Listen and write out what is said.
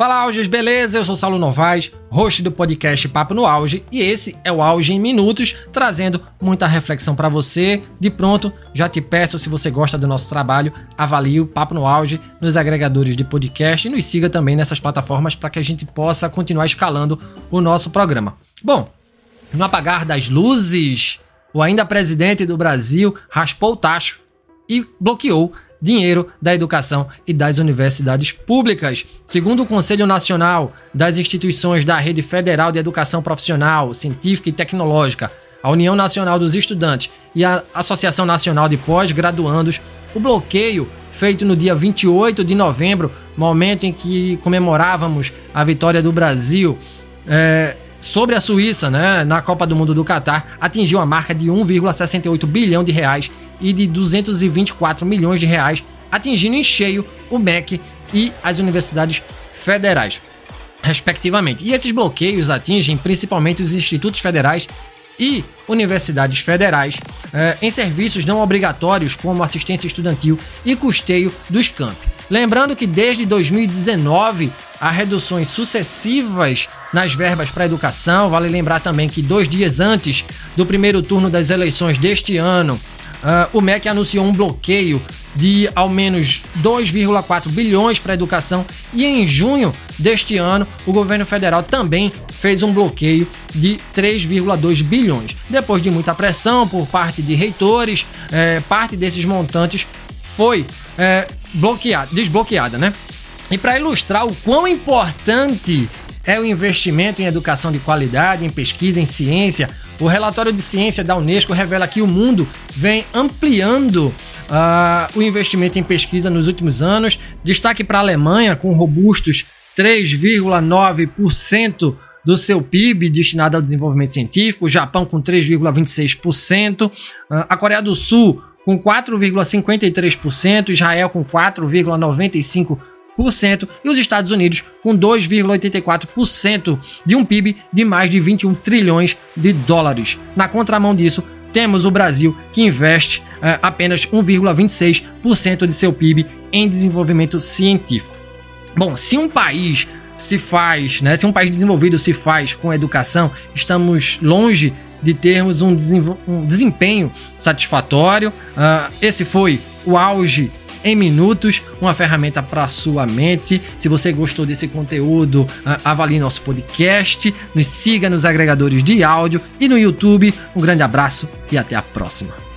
Fala Auges, beleza? Eu sou Saulo Novaes, host do podcast Papo no Auge, e esse é o Auge em Minutos, trazendo muita reflexão para você. De pronto, já te peço, se você gosta do nosso trabalho, avalie o Papo no Auge nos agregadores de podcast e nos siga também nessas plataformas para que a gente possa continuar escalando o nosso programa. Bom, no apagar das luzes, o ainda presidente do Brasil raspou o tacho e bloqueou dinheiro da educação e das universidades públicas. Segundo o Conselho Nacional das Instituições da Rede Federal de Educação Profissional, Científica e Tecnológica, a União Nacional dos Estudantes e a Associação Nacional de Pós-Graduandos, o bloqueio feito no dia 28 de novembro, momento em que comemorávamos a vitória do Brasil, é, sobre a Suíça, né, na Copa do Mundo do Catar, atingiu a marca de 1,68 bilhão de reais e de 224 milhões de reais, atingindo em cheio o MEC e as universidades federais, respectivamente. E esses bloqueios atingem principalmente os institutos federais e universidades federais eh, em serviços não obrigatórios como assistência estudantil e custeio dos campi. Lembrando que desde 2019 há reduções sucessivas nas verbas para a educação. Vale lembrar também que dois dias antes do primeiro turno das eleições deste ano, uh, o MEC anunciou um bloqueio de ao menos 2,4 bilhões para a educação e em junho deste ano o governo federal também fez um bloqueio de 3,2 bilhões. Depois de muita pressão por parte de reitores, eh, parte desses montantes foi eh, bloqueada, desbloqueada, né? E para ilustrar o quão importante é o investimento em educação de qualidade, em pesquisa, em ciência, o relatório de ciência da Unesco revela que o mundo vem ampliando uh, o investimento em pesquisa nos últimos anos. Destaque para a Alemanha, com robustos 3,9% do seu PIB destinado ao desenvolvimento científico, o Japão com 3,26%, ah, a Coreia do Sul com 4,53%, Israel com 4,95% e os Estados Unidos com 2,84% de um PIB de mais de 21 trilhões de dólares. Na contramão disso, temos o Brasil que investe uh, apenas 1,26% de seu PIB em desenvolvimento científico. Bom, se um país se faz, né, se um país desenvolvido se faz com educação, estamos longe de termos um, um desempenho satisfatório. Uh, esse foi o auge em minutos, uma ferramenta para sua mente. Se você gostou desse conteúdo, avalie nosso podcast, nos siga nos agregadores de áudio e no YouTube. Um grande abraço e até a próxima.